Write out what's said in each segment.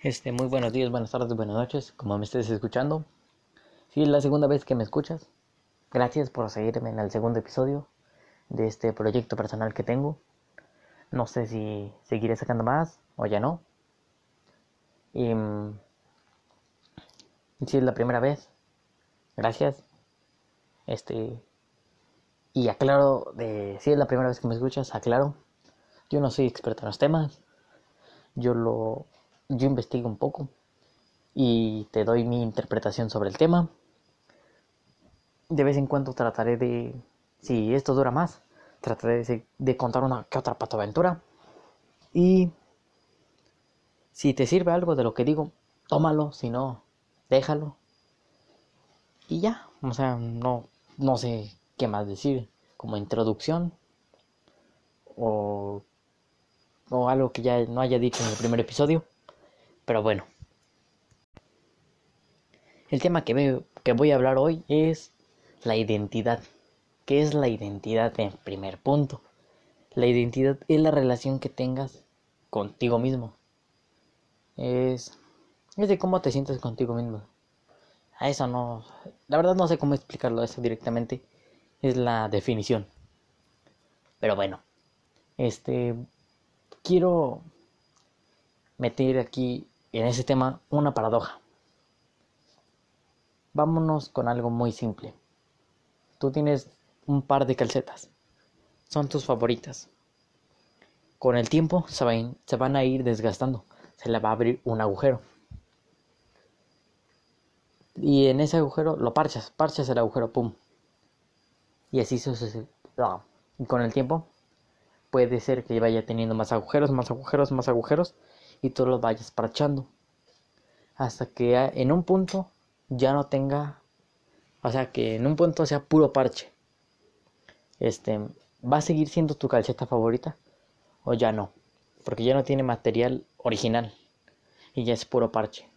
Este, muy buenos días, buenas tardes, buenas noches, como me estés escuchando. Si es la segunda vez que me escuchas, gracias por seguirme en el segundo episodio de este proyecto personal que tengo. No sé si seguiré sacando más o ya no. Y mm, si es la primera vez, gracias. Este, y aclaro de si es la primera vez que me escuchas, aclaro. Yo no soy experto en los temas. Yo lo yo investigo un poco y te doy mi interpretación sobre el tema. De vez en cuando trataré de, si esto dura más, trataré de, contar una que otra patoaventura. Y si te sirve algo de lo que digo, tómalo, si no, déjalo. Y ya, o sea, no, no sé qué más decir como introducción o, o algo que ya no haya dicho en el primer episodio. Pero bueno. El tema que, veo, que voy a hablar hoy es la identidad. ¿Qué es la identidad en primer punto? La identidad es la relación que tengas contigo mismo. Es, es de cómo te sientes contigo mismo. A eso no... La verdad no sé cómo explicarlo eso directamente. Es la definición. Pero bueno. Este... Quiero meter aquí en ese tema una paradoja. Vámonos con algo muy simple. Tú tienes un par de calcetas. Son tus favoritas. Con el tiempo se van, se van a ir desgastando. Se le va a abrir un agujero. Y en ese agujero lo parchas, parchas el agujero, pum. Y así sucede. Y con el tiempo puede ser que vaya teniendo más agujeros, más agujeros, más agujeros y tú lo vayas parchando. Hasta que en un punto ya no tenga o sea que en un punto sea puro parche. Este va a seguir siendo tu calceta favorita o ya no porque ya no tiene material original y ya es puro parche.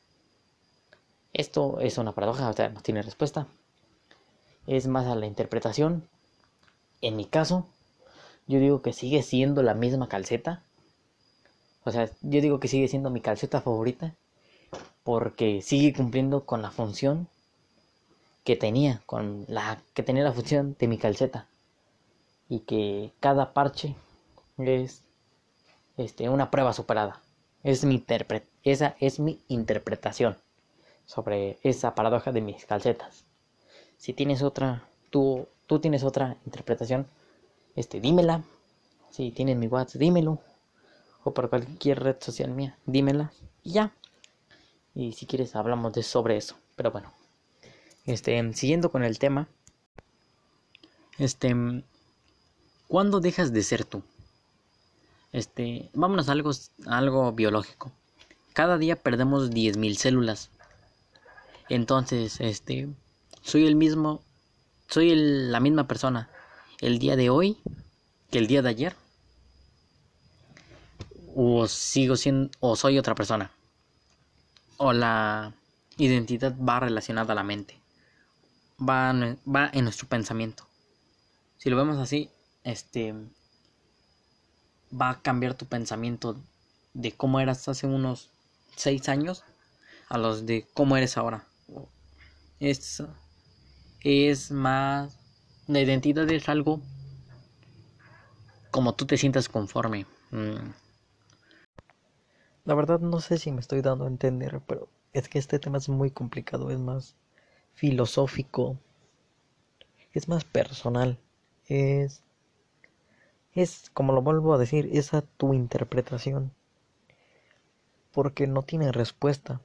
Esto es una paradoja o sea no tiene respuesta. Es más a la interpretación. En mi caso yo digo que sigue siendo la misma calceta o sea, yo digo que sigue siendo mi calceta favorita porque sigue cumpliendo con la función que tenía, con la que tenía la función de mi calceta y que cada parche es este una prueba superada. Es mi esa es mi interpretación sobre esa paradoja de mis calcetas. Si tienes otra, tú, tú tienes otra interpretación, este, dímela. Si tienes mi WhatsApp, dímelo o por cualquier red social mía, dímela y ya. Y si quieres hablamos de sobre eso. Pero bueno, este, siguiendo con el tema, este, ¿cuándo dejas de ser tú? Este, vámonos a algo, algo biológico. Cada día perdemos 10.000 células. Entonces, este, soy el mismo, soy la misma persona el día de hoy que el día de ayer o sigo siendo o soy otra persona. O la identidad va relacionada a la mente. Va, va en nuestro pensamiento. Si lo vemos así este va a cambiar tu pensamiento de cómo eras hace unos seis años a los de cómo eres ahora. Es es más la identidad es algo como tú te sientas conforme mm, la verdad no sé si me estoy dando a entender, pero es que este tema es muy complicado, es más filosófico, es más personal, es es como lo vuelvo a decir, esa tu interpretación. Porque no tiene respuesta.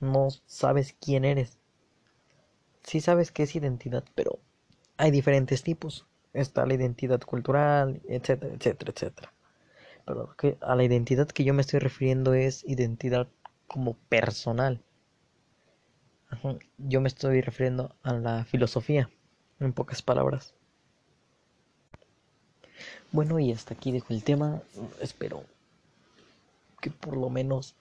No sabes quién eres. Sí sabes qué es identidad, pero hay diferentes tipos. Está la identidad cultural, etcétera, etcétera, etcétera pero que a la identidad que yo me estoy refiriendo es identidad como personal. Yo me estoy refiriendo a la filosofía, en pocas palabras. Bueno, y hasta aquí dejo el tema. Espero que por lo menos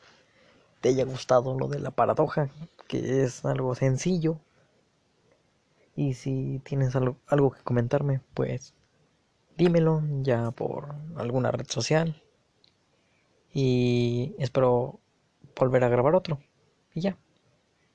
te haya gustado lo de la paradoja, que es algo sencillo. Y si tienes algo, algo que comentarme, pues dímelo ya por alguna red social. Y espero volver a grabar otro. Y ya.